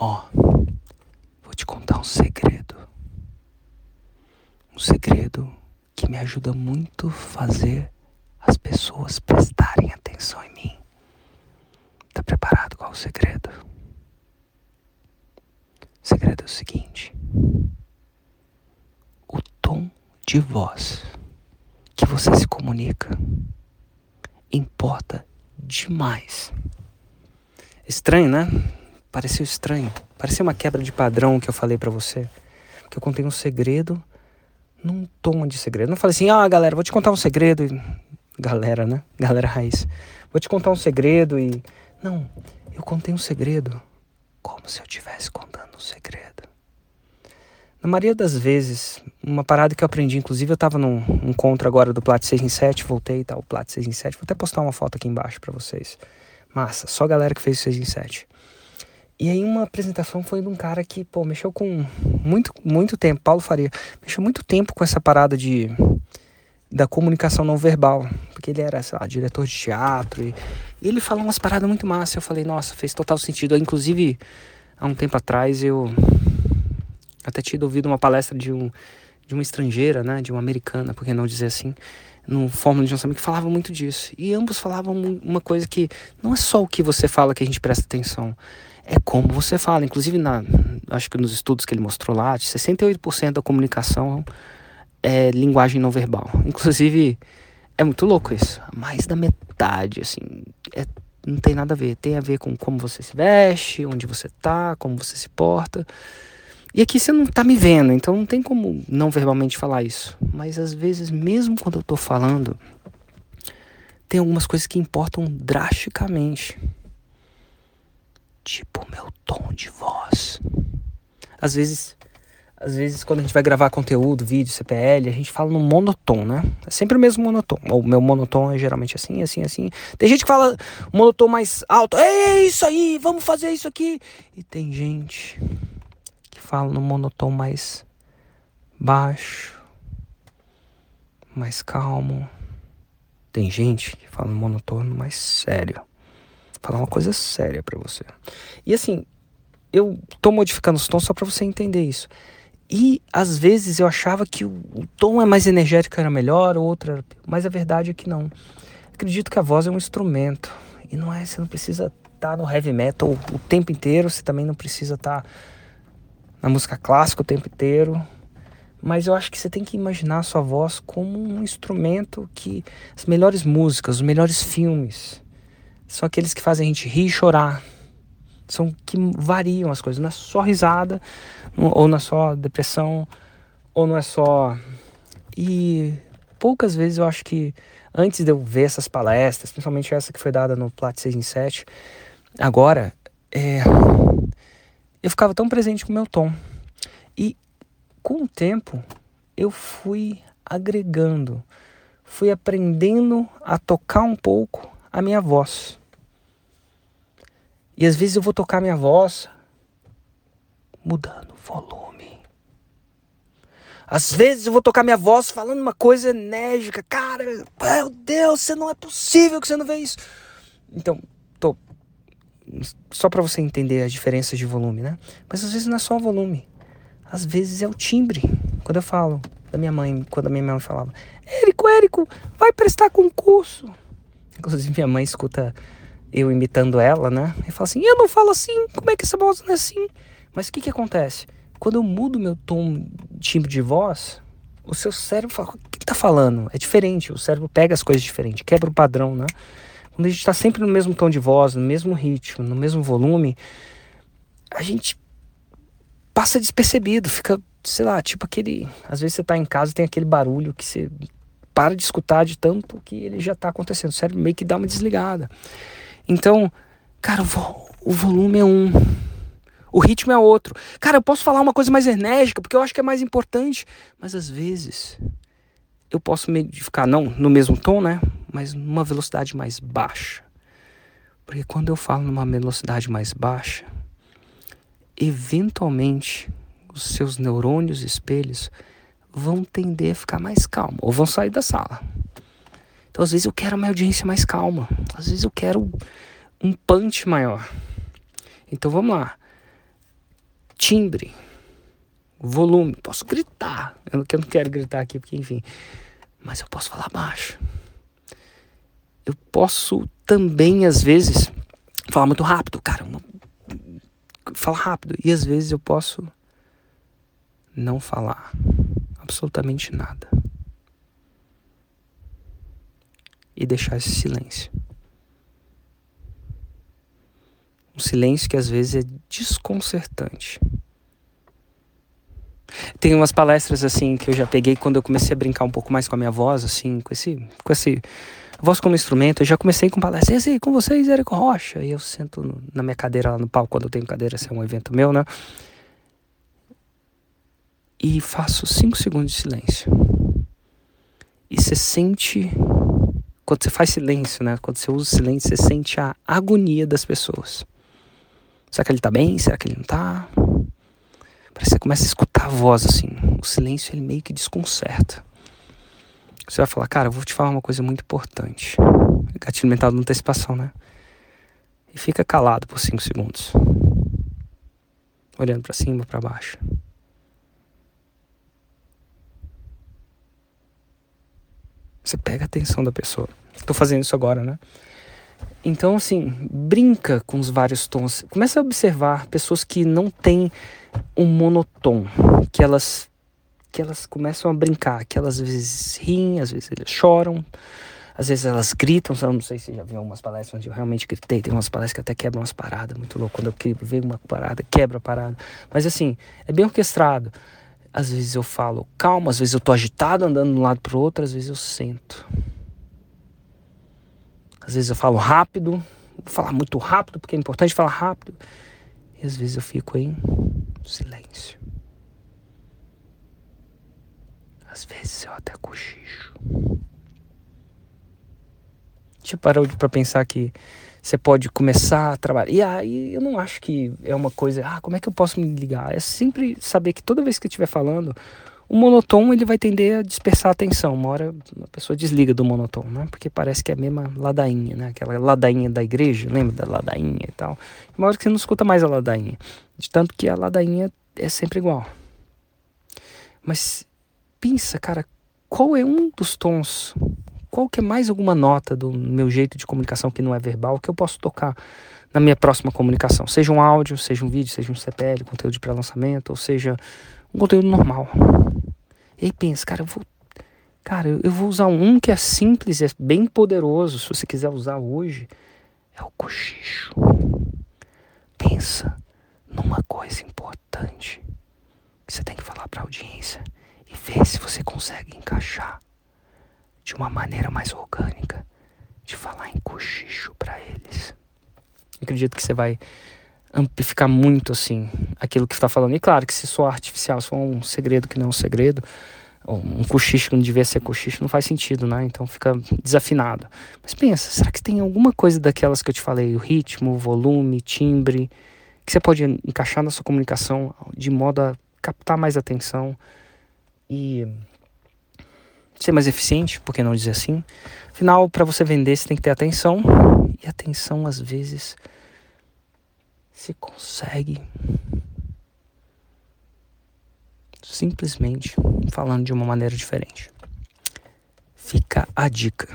Ó, vou te contar um segredo. Um segredo que me ajuda muito a fazer as pessoas prestarem atenção em mim. Tá preparado qual é o segredo? O segredo é o seguinte: o tom de voz que você se comunica importa demais. Estranho, né? Pareceu estranho. Parecia uma quebra de padrão que eu falei para você. Que eu contei um segredo num tom de segredo. Não falei assim, ah, galera, vou te contar um segredo. E... Galera, né? Galera raiz. Vou te contar um segredo e. Não, eu contei um segredo como se eu estivesse contando um segredo. Na maioria das vezes, uma parada que eu aprendi, inclusive eu tava num encontro agora do Plat 6 em 7, voltei e tal, Plat 6 em 7, vou até postar uma foto aqui embaixo para vocês. Massa, só a galera que fez 6 em 7. E aí uma apresentação foi de um cara que, pô, mexeu com muito, muito tempo, Paulo Faria, mexeu muito tempo com essa parada de da comunicação não verbal, porque ele era, sei lá, diretor de teatro e, e ele falou umas paradas muito massas. Eu falei, nossa, fez total sentido. Inclusive, há um tempo atrás eu até tinha ouvido uma palestra de, um, de uma estrangeira, né, de uma americana, por que não dizer assim, no Fórmula de Lançamento, que falava muito disso. E ambos falavam uma coisa que não é só o que você fala que a gente presta atenção, é como você fala. Inclusive, na, acho que nos estudos que ele mostrou lá, 68% da comunicação é linguagem não verbal. Inclusive, é muito louco isso. Mais da metade, assim, é, não tem nada a ver. Tem a ver com como você se veste, onde você tá, como você se porta. E aqui você não tá me vendo, então não tem como não verbalmente falar isso. Mas às vezes, mesmo quando eu tô falando, tem algumas coisas que importam drasticamente. Tipo o meu tom de voz. Às vezes, às vezes quando a gente vai gravar conteúdo, vídeo, CPL, a gente fala no monotom, né? É sempre o mesmo monotom. O meu monotom é geralmente assim, assim, assim. Tem gente que fala monotom mais alto. É isso aí, vamos fazer isso aqui. E tem gente falo no monotom mais baixo, mais calmo. Tem gente que fala no monotono mais sério. Falar uma coisa séria para você. E assim, eu tô modificando os tons só para você entender isso. E às vezes eu achava que o, o tom é mais energético era melhor, ou outra, mas a verdade é que não. Acredito que a voz é um instrumento e não é, você não precisa estar tá no heavy metal o tempo inteiro, você também não precisa estar tá na música clássica o tempo inteiro, mas eu acho que você tem que imaginar a sua voz como um instrumento que as melhores músicas, os melhores filmes, são aqueles que fazem a gente rir e chorar. São que variam as coisas, não é só risada, ou não é só depressão, ou não é só. E poucas vezes eu acho que antes de eu ver essas palestras, principalmente essa que foi dada no Plat 6 em 7, agora, é, eu ficava tão presente com o meu tom. E com o tempo eu fui agregando, fui aprendendo a tocar um pouco a minha voz. E às vezes eu vou tocar minha voz mudando o volume. Às vezes eu vou tocar minha voz falando uma coisa enérgica. Cara, meu Deus, você não é possível que você não vê isso. Então, só para você entender as diferenças de volume, né? Mas às vezes não é só o volume. Às vezes é o timbre. Quando eu falo da minha mãe, quando a minha mãe falava, Érico, Érico, vai prestar concurso. Inclusive minha mãe escuta eu imitando ela, né? E fala assim, eu não falo assim, como é que essa voz não é assim? Mas o que que acontece? Quando eu mudo meu tom, timbre de voz, o seu cérebro fala, o que tá falando? É diferente, o cérebro pega as coisas diferentes, quebra o padrão, né? Quando a gente está sempre no mesmo tom de voz, no mesmo ritmo, no mesmo volume, a gente passa despercebido, fica, sei lá, tipo aquele. Às vezes você está em casa tem aquele barulho que você para de escutar de tanto que ele já está acontecendo. O cérebro meio que dá uma desligada. Então, cara, o, vo o volume é um. O ritmo é outro. Cara, eu posso falar uma coisa mais enérgica porque eu acho que é mais importante. Mas às vezes eu posso meio ficar, não no mesmo tom, né? Mas numa velocidade mais baixa. Porque quando eu falo numa velocidade mais baixa, eventualmente os seus neurônios espelhos vão tender a ficar mais calmos ou vão sair da sala. Então, às vezes, eu quero uma audiência mais calma. Às vezes, eu quero um punch maior. Então, vamos lá. timbre, volume, posso gritar. Eu não quero gritar aqui porque, enfim, mas eu posso falar baixo. Eu posso também, às vezes, falar muito rápido, cara. Falar rápido. E às vezes eu posso não falar absolutamente nada. E deixar esse silêncio. Um silêncio que às vezes é desconcertante. Tem umas palestras assim que eu já peguei quando eu comecei a brincar um pouco mais com a minha voz, assim, com esse, com esse voz como instrumento. Eu já comecei com palestras, assim, com vocês, Érico Rocha. E eu sento na minha cadeira lá no palco quando eu tenho cadeira, esse é um evento meu, né? E faço cinco segundos de silêncio. E você sente quando você faz silêncio, né? Quando você usa silêncio, você sente a agonia das pessoas. Será que ele tá bem? Será que ele não tá? Parece que você começa a escutar a voz assim. O silêncio ele meio que desconcerta. Você vai falar, cara, eu vou te falar uma coisa muito importante. Gatilho mental de antecipação, né? E fica calado por 5 segundos. Olhando para cima, para baixo. Você pega a atenção da pessoa. Estou fazendo isso agora, né? Então, assim, brinca com os vários tons. Começa a observar pessoas que não têm um monotom, que elas que elas começam a brincar, que elas às vezes riem, às vezes elas choram, às vezes elas gritam. Eu não sei se já viu umas palestras onde eu realmente gritei. Tem umas palestras que até quebram umas paradas, muito louco. Quando eu vejo uma parada, quebra a parada. Mas assim, é bem orquestrado. Às vezes eu falo calma, às vezes eu tô agitado andando de um lado pro outro, às vezes eu sento. Às vezes eu falo rápido, vou falar muito rápido, porque é importante falar rápido. E às vezes eu fico em silêncio. Às vezes eu até cochicho. Já parou para pensar que você pode começar a trabalhar. E aí eu não acho que é uma coisa, ah, como é que eu posso me ligar? É sempre saber que toda vez que eu estiver falando, o monotom ele vai tender a dispersar a atenção. Uma hora a pessoa desliga do monotom, né? Porque parece que é a mesma ladainha, né? Aquela ladainha da igreja, lembra da ladainha e tal. Uma hora que você não escuta mais a ladainha. De tanto que a ladainha é sempre igual. Mas pensa, cara, qual é um dos tons, qual que é mais alguma nota do meu jeito de comunicação que não é verbal que eu posso tocar na minha próxima comunicação? Seja um áudio, seja um vídeo, seja um CPL, conteúdo de pré-lançamento, ou seja um conteúdo normal. E aí pensa, cara, eu vou. Cara, eu vou usar um que é simples, é bem poderoso, se você quiser usar hoje, é o cochicho. Pensa numa coisa importante que você tem que falar para a audiência e ver se você consegue encaixar de uma maneira mais orgânica de falar em cochicho para eles. Acredito que você vai amplificar muito assim aquilo que está falando. E claro que se soar artificial, se for um segredo que não é um segredo, um cochicho que não devia ser cochicho, não faz sentido, né? Então fica desafinado. Mas pensa, será que tem alguma coisa daquelas que eu te falei, o ritmo, o volume, timbre, que você pode encaixar na sua comunicação de modo a captar mais atenção e ser mais eficiente, por que não dizer assim? Afinal, para você vender, você tem que ter atenção, e atenção às vezes se consegue simplesmente falando de uma maneira diferente. Fica a dica.